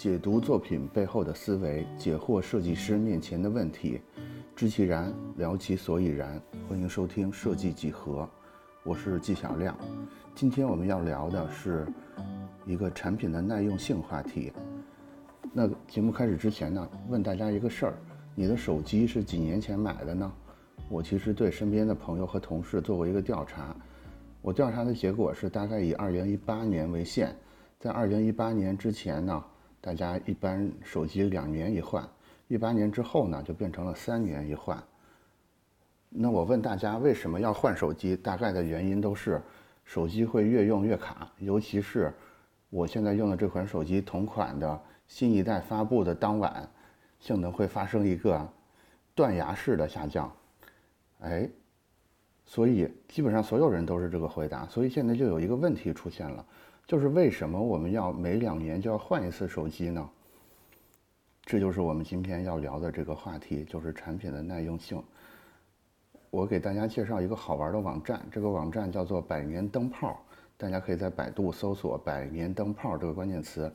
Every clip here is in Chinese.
解读作品背后的思维，解惑设计师面前的问题，知其然，聊其所以然。欢迎收听设计几何，我是纪晓亮。今天我们要聊的是一个产品的耐用性话题。那节目开始之前呢，问大家一个事儿：你的手机是几年前买的呢？我其实对身边的朋友和同事做过一个调查，我调查的结果是大概以二零一八年为限，在二零一八年之前呢。大家一般手机两年一换，一八年之后呢就变成了三年一换。那我问大家为什么要换手机？大概的原因都是手机会越用越卡，尤其是我现在用的这款手机同款的新一代发布的当晚，性能会发生一个断崖式的下降。哎，所以基本上所有人都是这个回答。所以现在就有一个问题出现了。就是为什么我们要每两年就要换一次手机呢？这就是我们今天要聊的这个话题，就是产品的耐用性。我给大家介绍一个好玩的网站，这个网站叫做“百年灯泡”，大家可以在百度搜索“百年灯泡”这个关键词。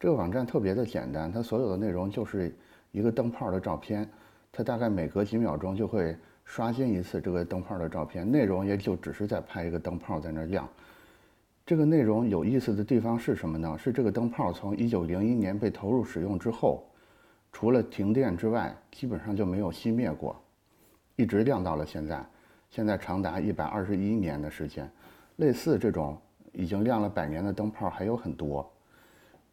这个网站特别的简单，它所有的内容就是一个灯泡的照片，它大概每隔几秒钟就会刷新一次这个灯泡的照片，内容也就只是在拍一个灯泡在那亮。这个内容有意思的地方是什么呢？是这个灯泡从一九零一年被投入使用之后，除了停电之外，基本上就没有熄灭过，一直亮到了现在，现在长达一百二十一年的时间。类似这种已经亮了百年的灯泡还有很多。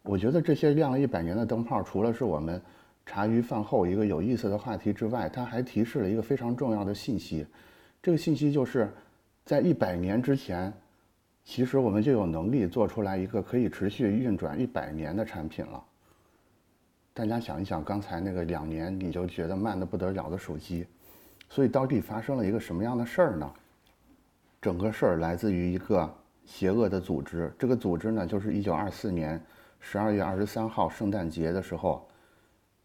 我觉得这些亮了一百年的灯泡，除了是我们茶余饭后一个有意思的话题之外，它还提示了一个非常重要的信息。这个信息就是在一百年之前。其实我们就有能力做出来一个可以持续运转一百年的产品了。大家想一想，刚才那个两年你就觉得慢得不得了的手机，所以到底发生了一个什么样的事儿呢？整个事儿来自于一个邪恶的组织。这个组织呢，就是一九二四年十二月二十三号圣诞节的时候，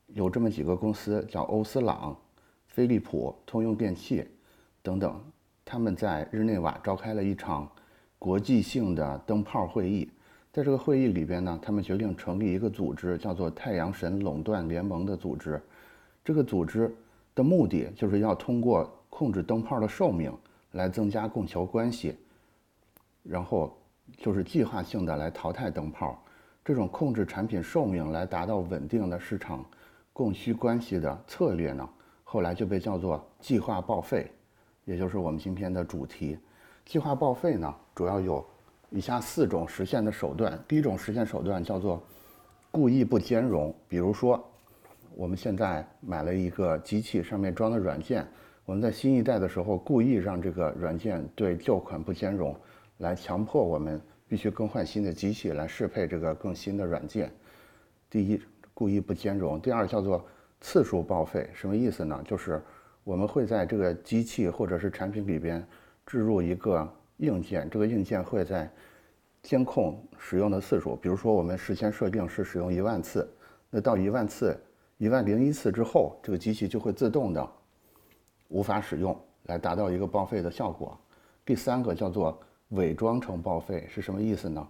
有这么几个公司，叫欧司朗、飞利浦、通用电气等等，他们在日内瓦召开了一场。国际性的灯泡会议，在这个会议里边呢，他们决定成立一个组织，叫做“太阳神垄断联盟”的组织。这个组织的目的就是要通过控制灯泡的寿命来增加供求关系，然后就是计划性的来淘汰灯泡。这种控制产品寿命来达到稳定的市场供需关系的策略呢，后来就被叫做计划报废，也就是我们今天的主题。计划报废呢，主要有以下四种实现的手段。第一种实现手段叫做故意不兼容，比如说我们现在买了一个机器，上面装的软件，我们在新一代的时候故意让这个软件对旧款不兼容，来强迫我们必须更换新的机器来适配这个更新的软件。第一，故意不兼容；第二，叫做次数报废，什么意思呢？就是我们会在这个机器或者是产品里边。置入一个硬件，这个硬件会在监控使用的次数。比如说，我们事先设定是使用一万次，那到一万次、一万零一次之后，这个机器就会自动的无法使用，来达到一个报废的效果。第三个叫做伪装成报废，是什么意思呢？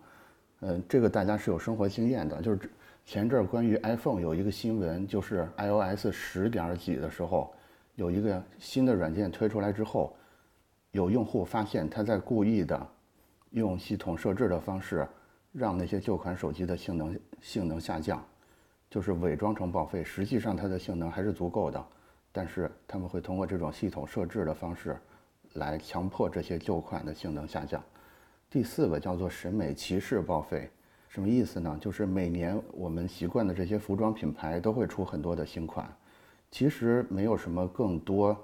嗯，这个大家是有生活经验的，就是前阵儿关于 iPhone 有一个新闻，就是 iOS 十点几的时候，有一个新的软件推出来之后。有用户发现他在故意的用系统设置的方式，让那些旧款手机的性能性能下降，就是伪装成报废，实际上它的性能还是足够的，但是他们会通过这种系统设置的方式，来强迫这些旧款的性能下降。第四个叫做审美歧视报废，什么意思呢？就是每年我们习惯的这些服装品牌都会出很多的新款，其实没有什么更多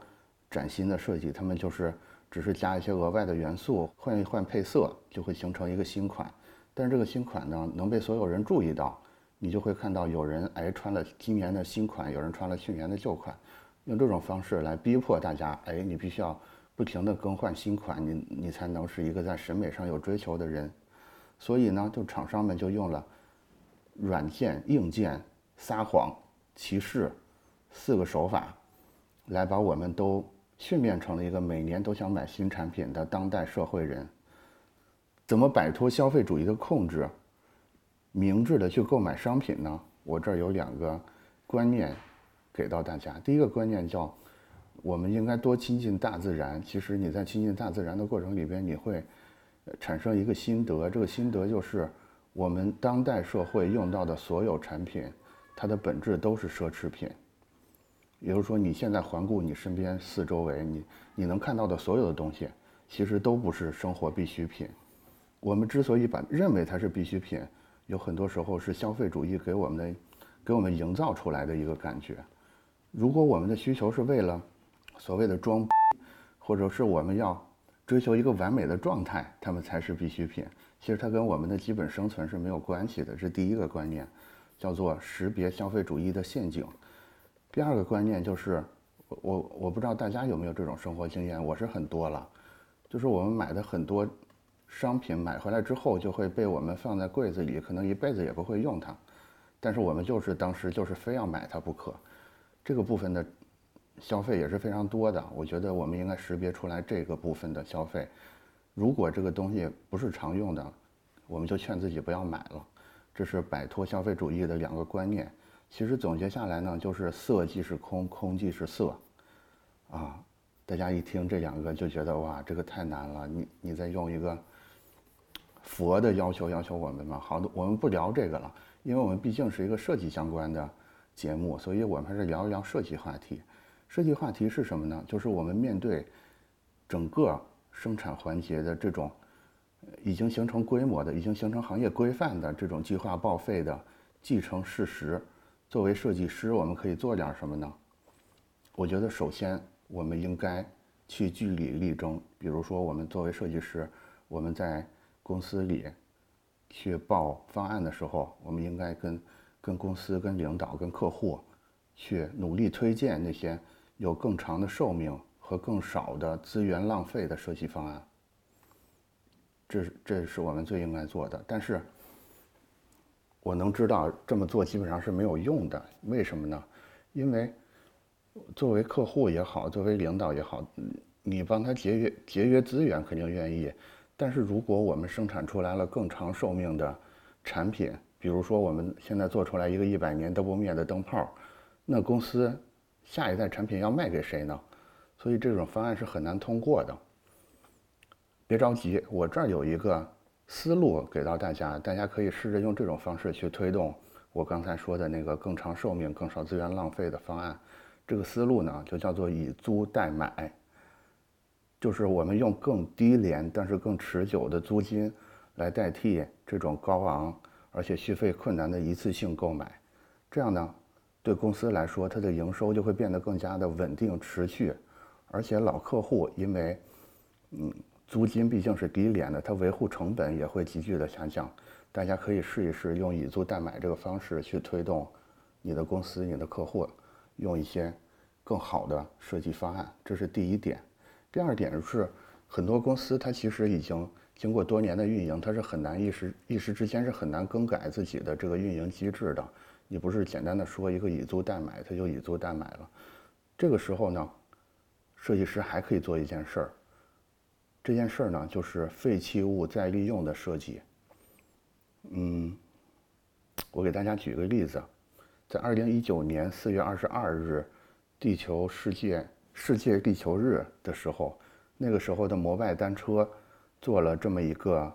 崭新的设计，他们就是。只是加一些额外的元素，换一换配色，就会形成一个新款。但是这个新款呢，能被所有人注意到，你就会看到有人哎穿了今年的新款，有人穿了去年的旧款，用这种方式来逼迫大家，哎，你必须要不停的更换新款，你你才能是一个在审美上有追求的人。所以呢，就厂商们就用了软件、硬件、撒谎、歧视四个手法，来把我们都。训练成了一个每年都想买新产品的当代社会人。怎么摆脱消费主义的控制，明智的去购买商品呢？我这儿有两个观念给到大家。第一个观念叫，我们应该多亲近大自然。其实你在亲近大自然的过程里边，你会产生一个心得，这个心得就是我们当代社会用到的所有产品，它的本质都是奢侈品。也就是说，你现在环顾你身边四周围，你你能看到的所有的东西，其实都不是生活必需品。我们之所以把认为它是必需品，有很多时候是消费主义给我们的，给我们营造出来的一个感觉。如果我们的需求是为了所谓的装，或者是我们要追求一个完美的状态，它们才是必需品。其实它跟我们的基本生存是没有关系的。这第一个观念，叫做识别消费主义的陷阱。第二个观念就是，我我我不知道大家有没有这种生活经验，我是很多了，就是我们买的很多。商品买回来之后就会被我们放在柜子里，可能一辈子也不会用它，但是我们就是当时就是非要买它不可。这个部分的消费也是非常多的，我觉得我们应该识别出来这个部分的消费。如果这个东西不是常用的，我们就劝自己不要买了。这是摆脱消费主义的两个观念。其实总结下来呢，就是色即是空，空即是色。啊，大家一听这两个就觉得哇，这个太难了。你你再用一个。佛的要求要求我们嘛，好的，我们不聊这个了，因为我们毕竟是一个设计相关的节目，所以我们还是聊一聊设计话题。设计话题是什么呢？就是我们面对整个生产环节的这种已经形成规模的、已经形成行业规范的这种计划报废的继承事实。作为设计师，我们可以做点什么呢？我觉得首先我们应该去据理力争。比如说，我们作为设计师，我们在公司里去报方案的时候，我们应该跟跟公司、跟领导、跟客户去努力推荐那些有更长的寿命和更少的资源浪费的设计方案。这是这是我们最应该做的。但是，我能知道这么做基本上是没有用的。为什么呢？因为作为客户也好，作为领导也好，你帮他节约节约资源肯定愿意。但是如果我们生产出来了更长寿命的产品，比如说我们现在做出来一个一百年都不灭的灯泡，那公司下一代产品要卖给谁呢？所以这种方案是很难通过的。别着急，我这儿有一个思路给到大家，大家可以试着用这种方式去推动我刚才说的那个更长寿命、更少资源浪费的方案。这个思路呢，就叫做以租代买。就是我们用更低廉但是更持久的租金，来代替这种高昂而且续费困难的一次性购买，这样呢，对公司来说，它的营收就会变得更加的稳定持续，而且老客户因为，嗯，租金毕竟是低廉的，它维护成本也会急剧的下降。大家可以试一试用以租代买这个方式去推动你的公司、你的客户用一些更好的设计方案，这是第一点。第二点是，很多公司它其实已经经过多年的运营，它是很难一时一时之间是很难更改自己的这个运营机制的。你不是简单的说一个以租代买，它就以租代买了。这个时候呢，设计师还可以做一件事儿。这件事儿呢，就是废弃物再利用的设计。嗯，我给大家举个例子，在二零一九年四月二十二日，地球世界。世界地球日的时候，那个时候的摩拜单车做了这么一个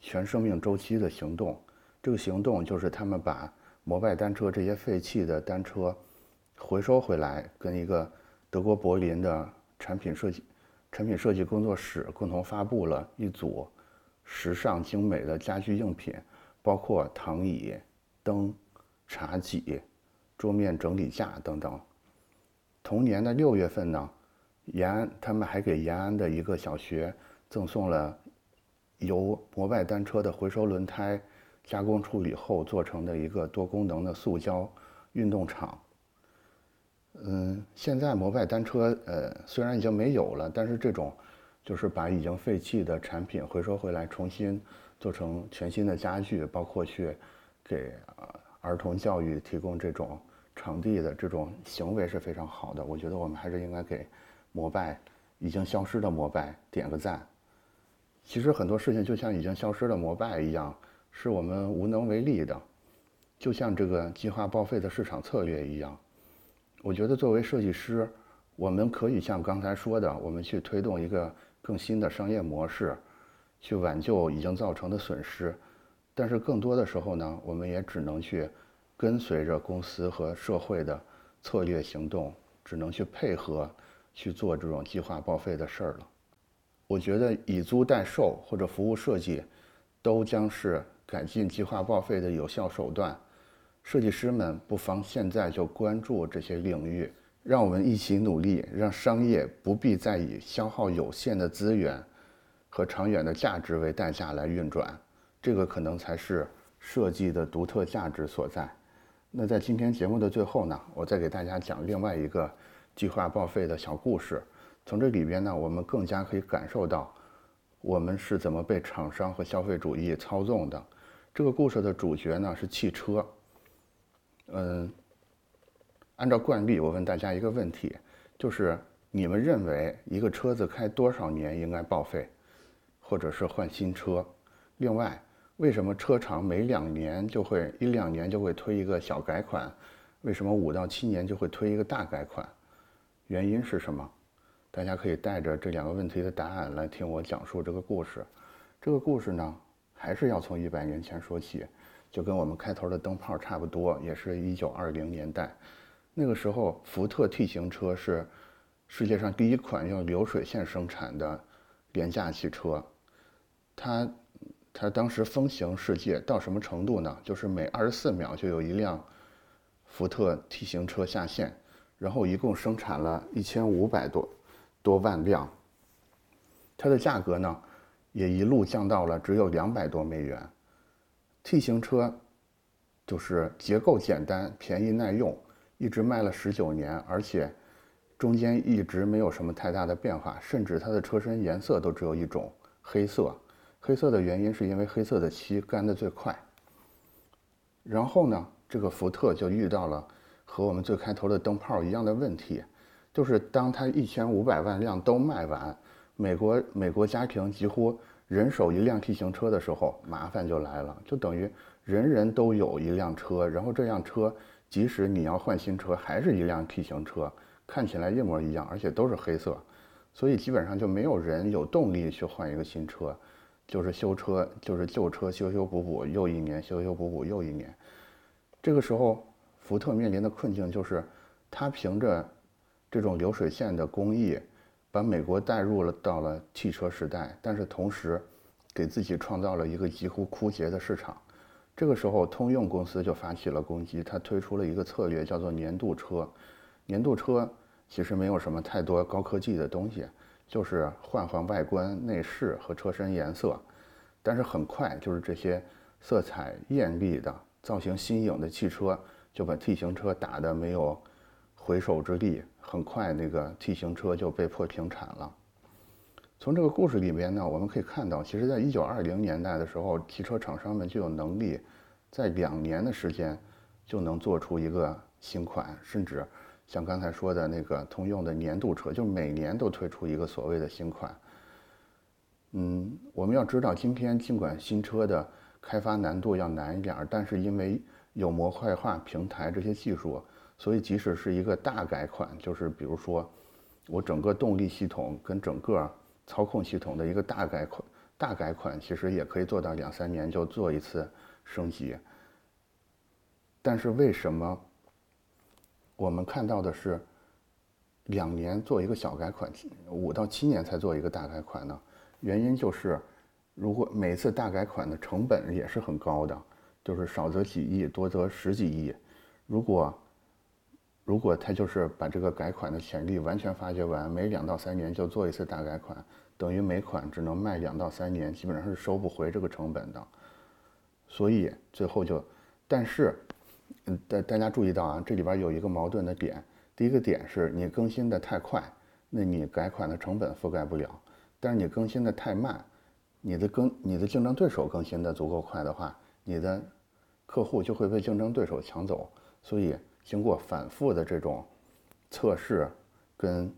全生命周期的行动。这个行动就是他们把摩拜单车这些废弃的单车回收回来，跟一个德国柏林的产品设计产品设计工作室共同发布了一组时尚精美的家居用品，包括躺椅、灯、茶几、桌面整理架等等。同年的六月份呢，延安他们还给延安的一个小学赠送了由摩拜单车的回收轮胎加工处理后做成的一个多功能的塑胶运动场。嗯，现在摩拜单车呃虽然已经没有了，但是这种就是把已经废弃的产品回收回来，重新做成全新的家具，包括去给儿童教育提供这种。场地的这种行为是非常好的，我觉得我们还是应该给摩拜已经消失的摩拜点个赞。其实很多事情就像已经消失的摩拜一样，是我们无能为力的。就像这个计划报废的市场策略一样，我觉得作为设计师，我们可以像刚才说的，我们去推动一个更新的商业模式，去挽救已经造成的损失。但是更多的时候呢，我们也只能去跟随着公司和社会的策略行动，只能去配合去做这种计划报废的事儿了。我觉得以租代售或者服务设计，都将是改进计划报废的有效手段。设计师们不妨现在就关注这些领域，让我们一起努力，让商业不必再以消耗有限的资源和长远的价值为代价来运转。这个可能才是设计的独特价值所在。那在今天节目的最后呢，我再给大家讲另外一个计划报废的小故事。从这里边呢，我们更加可以感受到，我们是怎么被厂商和消费主义操纵的。这个故事的主角呢是汽车。嗯，按照惯例，我问大家一个问题，就是你们认为一个车子开多少年应该报废，或者是换新车？另外，为什么车厂每两年就会一两年就会推一个小改款？为什么五到七年就会推一个大改款？原因是什么？大家可以带着这两个问题的答案来听我讲述这个故事。这个故事呢，还是要从一百年前说起，就跟我们开头的灯泡差不多，也是一九二零年代。那个时候，福特 T 型车是世界上第一款用流水线生产的廉价汽车。它，它当时风行世界到什么程度呢？就是每二十四秒就有一辆福特 T 型车下线，然后一共生产了一千五百多。多万辆，它的价格呢，也一路降到了只有两百多美元。T 型车就是结构简单、便宜耐用，一直卖了十九年，而且中间一直没有什么太大的变化，甚至它的车身颜色都只有一种黑色。黑色的原因是因为黑色的漆干得最快。然后呢，这个福特就遇到了和我们最开头的灯泡一样的问题。就是当它一千五百万辆都卖完，美国美国家庭几乎人手一辆 T 型车的时候，麻烦就来了，就等于人人都有一辆车，然后这辆车即使你要换新车，还是一辆 T 型车，看起来一模一样，而且都是黑色，所以基本上就没有人有动力去换一个新车，就是修车，就是旧车修修补补又一年，修修补补又一年。这个时候，福特面临的困境就是，他凭着这种流水线的工艺，把美国带入了到了汽车时代，但是同时，给自己创造了一个几乎枯竭的市场。这个时候，通用公司就发起了攻击，它推出了一个策略，叫做年度车。年度车其实没有什么太多高科技的东西，就是换换外观内饰和车身颜色。但是很快，就是这些色彩艳丽的、造型新颖的汽车，就把 T 型车打得没有回首之力。很快，那个 T 型车就被迫停产了。从这个故事里边呢，我们可以看到，其实，在一九二零年代的时候，汽车厂商们就有能力在两年的时间就能做出一个新款，甚至像刚才说的那个通用的年度车，就每年都推出一个所谓的新款。嗯，我们要知道，今天尽管新车的开发难度要难一点，但是因为有模块化平台这些技术。所以，即使是一个大改款，就是比如说，我整个动力系统跟整个操控系统的一个大改款，大改款其实也可以做到两三年就做一次升级。但是为什么我们看到的是两年做一个小改款，五到七年才做一个大改款呢？原因就是，如果每次大改款的成本也是很高的，就是少则几亿，多则十几亿。如果如果他就是把这个改款的潜力完全发掘完，每两到三年就做一次大改款，等于每款只能卖两到三年，基本上是收不回这个成本的。所以最后就，但是，嗯，大大家注意到啊，这里边有一个矛盾的点。第一个点是你更新的太快，那你改款的成本覆盖不了；但是你更新的太慢，你的更你的竞争对手更新的足够快的话，你的客户就会被竞争对手抢走。所以。经过反复的这种测试跟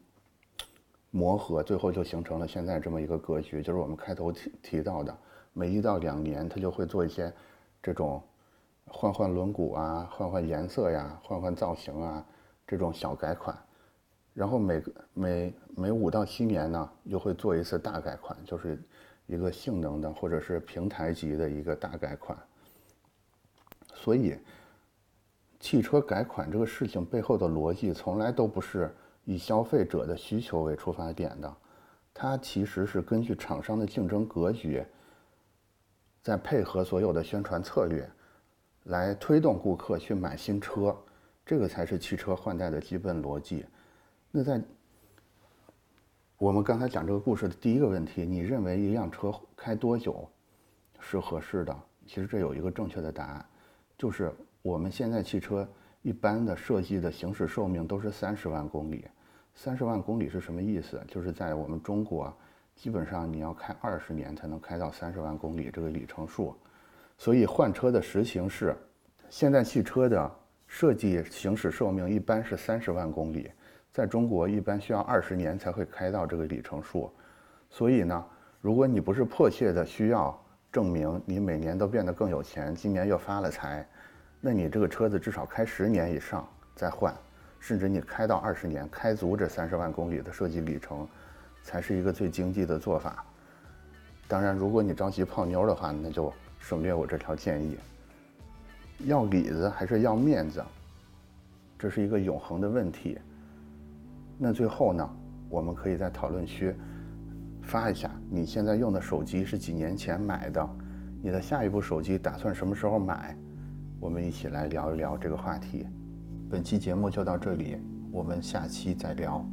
磨合，最后就形成了现在这么一个格局，就是我们开头提提到的，每一到两年，他就会做一些这种换换轮毂啊，换换颜色呀，换换造型啊，这种小改款。然后每每每五到七年呢，又会做一次大改款，就是一个性能的或者是平台级的一个大改款。所以，汽车改款这个事情背后的逻辑，从来都不是以消费者的需求为出发点的，它其实是根据厂商的竞争格局，在配合所有的宣传策略，来推动顾客去买新车，这个才是汽车换代的基本逻辑。那在我们刚才讲这个故事的第一个问题，你认为一辆车开多久是合适的？其实这有一个正确的答案。就是我们现在汽车一般的设计的行驶寿命都是三十万公里，三十万公里是什么意思？就是在我们中国，基本上你要开二十年才能开到三十万公里这个里程数，所以换车的实情是，现在汽车的设计行驶寿命一般是三十万公里，在中国一般需要二十年才会开到这个里程数，所以呢，如果你不是迫切的需要。证明你每年都变得更有钱，今年又发了财，那你这个车子至少开十年以上再换，甚至你开到二十年，开足这三十万公里的设计里程，才是一个最经济的做法。当然，如果你着急泡妞的话，那就省略我这条建议。要里子还是要面子，这是一个永恒的问题。那最后呢，我们可以在讨论区。发一下，你现在用的手机是几年前买的？你的下一部手机打算什么时候买？我们一起来聊一聊这个话题。本期节目就到这里，我们下期再聊。